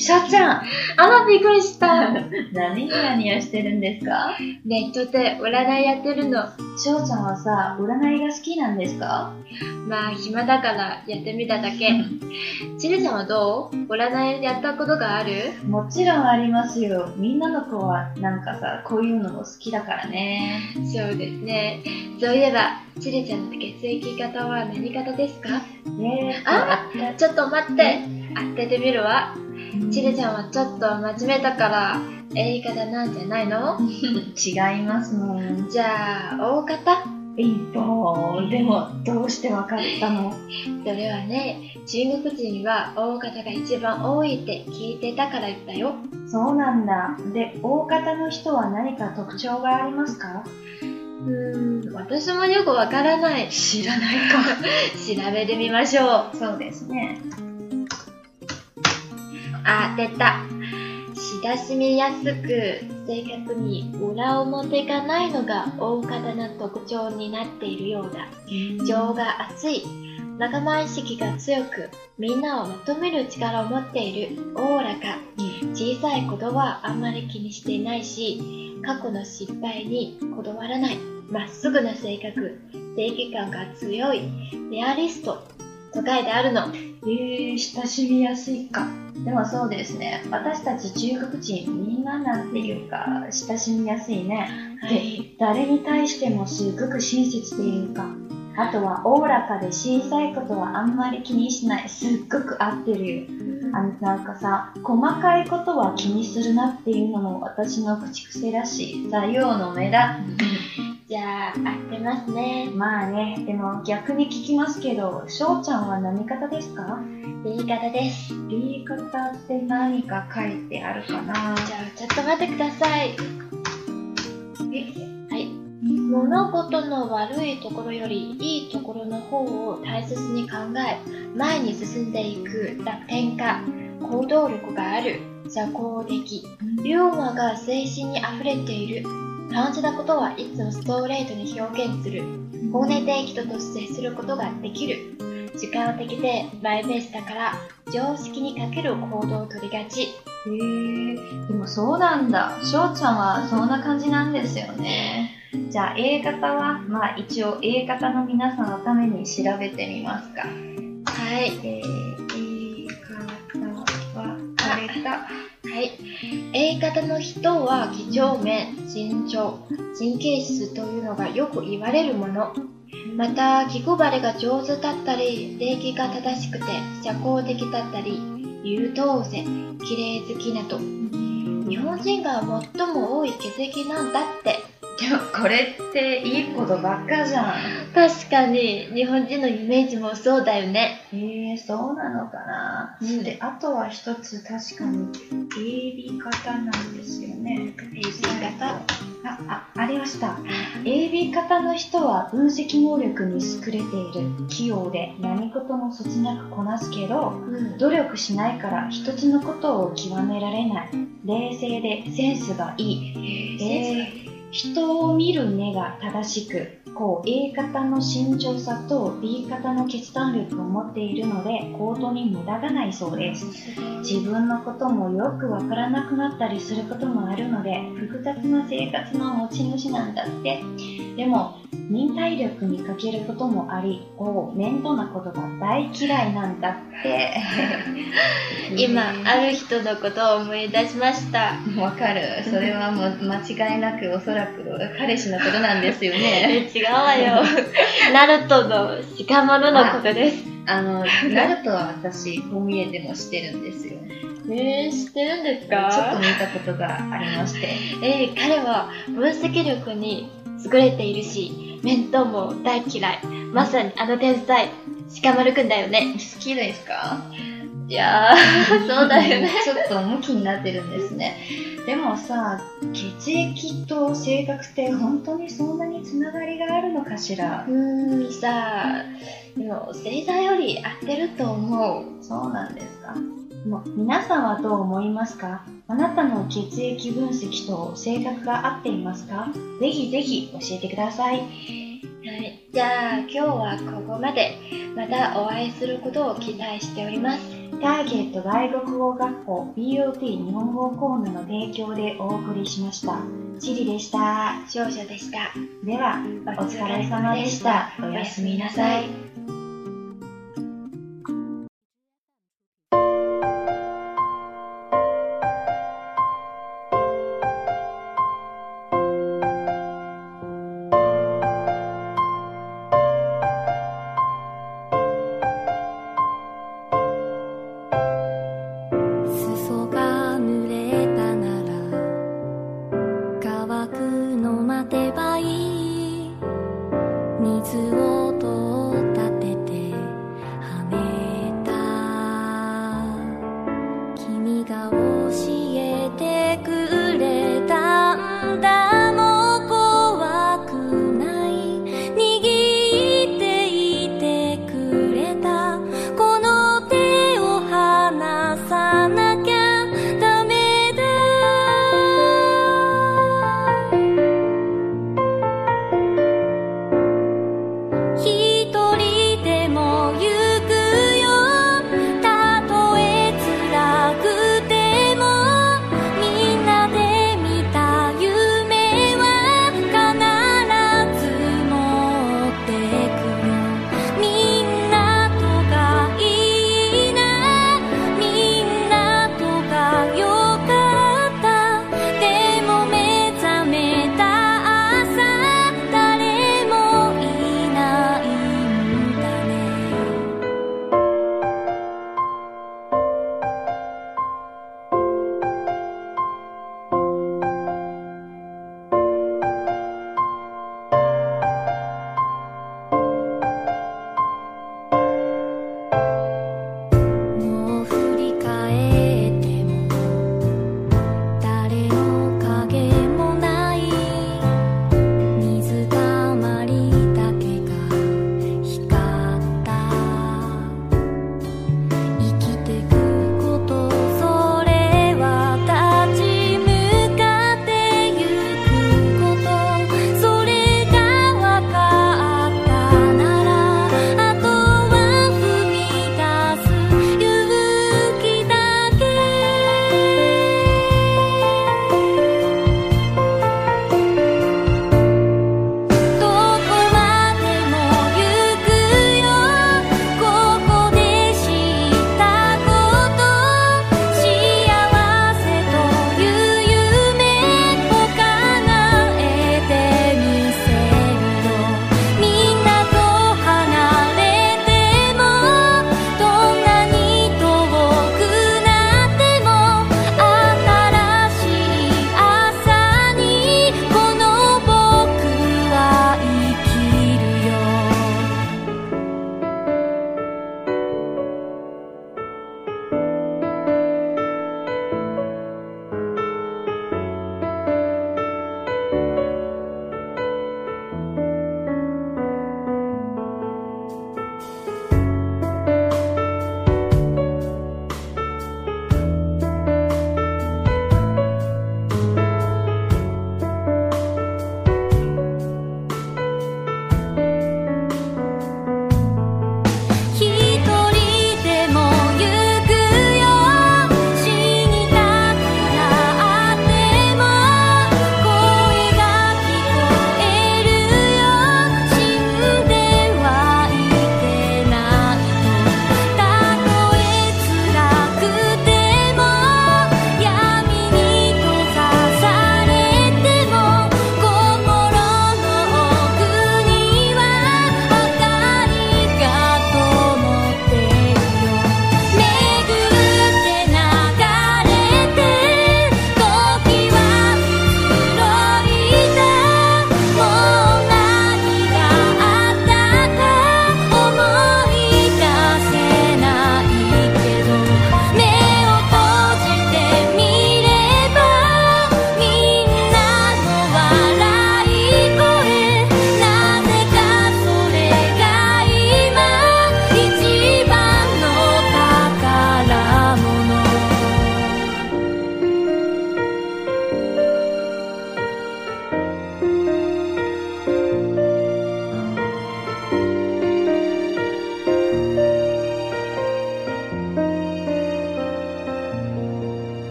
しょうちゃんあら、びっくりした。何ニヤニヤしてるんですか？ネットで占いやってるの。しょうちゃんはさ、占いが好きなんですか？まあ、暇だからやってみただけ。ちるちゃんはどう？占いやったことがある？もちろんありますよ。みんなの子はなんかさ、こういうのも好きだからね。そうですね。そういえば、ちるちゃんの血液型は何型ですか？ねえあちょっと待って。当ててみるわ。ちるちゃんはちょっと真面目だから、A 型なんじゃないの？違いますもん。じゃあ、O 型一歩。でも、どうしてわかったの？それはね、中国人は O 型が一番多いって聞いてたからだよ。そうなんだ。で、大方の人は何か特徴がありますか？うーん、私もよくわからない。知らない 調べてみましょう。か。そうですね。あ、出た。親しみやすく、正確に裏表がないのが大方な特徴になっているようだ。情が熱い、仲間意識が強く、みんなをまとめる力を持っている、おおらか。小さいことはあんまり気にしていないし、過去の失敗にこだわらない、まっすぐな性格、正義感が強い、レアリスト、と書いてあるの。えー、親しみやすいか。でもそうですね。私たち中国人みんななんていうか、親しみやすいね。はい。誰に対してもすごく親切でいうか。あとはおおらかで小さいことはあんまり気にしない。すっごく合ってるよ。あのなんかさ、細かいことは気にするなっていうのも私の口癖だし、座右の目だ。じゃあ、合ってますね。まあね、でも逆に聞きますけど、翔ちゃんは何型ですか？B 型です。B 型って何か書いてあるかな？じゃあ、ちょっと待ってください。え？はい。物事の悪いところよりいいところの方を大切に考え、前に進んでいく楽天家、行動力がある、社交的、ユーモアが精神に溢れている、感じたことはいつもストレートに表現する、本音で人と接することができる、時間的でマイペースだから常識にかける行動を取りがち。へえでもそうなんだ。翔ちゃんはそんな感じなんですよね。じゃあ A 型は、まあ一応 A 型の皆さんのために調べてみますか。はい。えー、はい。A 型の人は几帳面、慎重、神経質というのがよく言われるもの。また、気配りが上手だったり、礼儀が正しくて社交的だったり、優等生、綺麗好きなど。日本人が最も多い血液なんだって。でもこれっていいことばっかじゃん。確かに、日本人のイメージもそうだよね。えー、そうなのかな。うんで、あとは一つ確かに AB 型なんですよね。AB 型。あ、あ、ありました。AB 型の人は分析能力に優れている。器用で何事もそつなくこなすけど、うん。努力しないから一つのことを極められない。冷静でセンスがいい。えー人を見る目が正しく、こう A 型の慎重さと B 型の決断力を持っているので、行動に無駄がないそうです。自分のこともよくわからなくなったりすることもあるので、複雑な生活の持ち主なんだって。でも、忍耐力に欠けることもあり、こう面倒なことが大嫌いなんだって。今、ある人のことを思い出しました。わかる。それはもう間違いなくおそらく彼氏のことなんですよね。え違うわよ。ナルトの鹿丸のことです。あの、ナルトは私、こう見えてもしてるんですよ。えー、知ってるんですちょっとか見たことがありまして。えー、彼は分析力に優れているし、面倒も大嫌い。まさにあの天才、鹿丸くんだよね。好きですか？いやー、そうだよね。ちょっと向きになってるんですね。でもさ、血液と性格って本当にそんなにつながりがあるのかしら？うーん、さあ、でも星座より合ってると思う。そうなんですか？もう皆さんはどう思いますか？あなたの血液分析と性格が合っていますか？ぜひぜひ教えてください。はい、じゃあ今日はここまで。またお会いすることを期待しております。ターゲット外国語学校 BOT 日本語コーナーの提供でお送りしました。チリでした。少女でした。では、お疲れ様でした。おやすみなさい。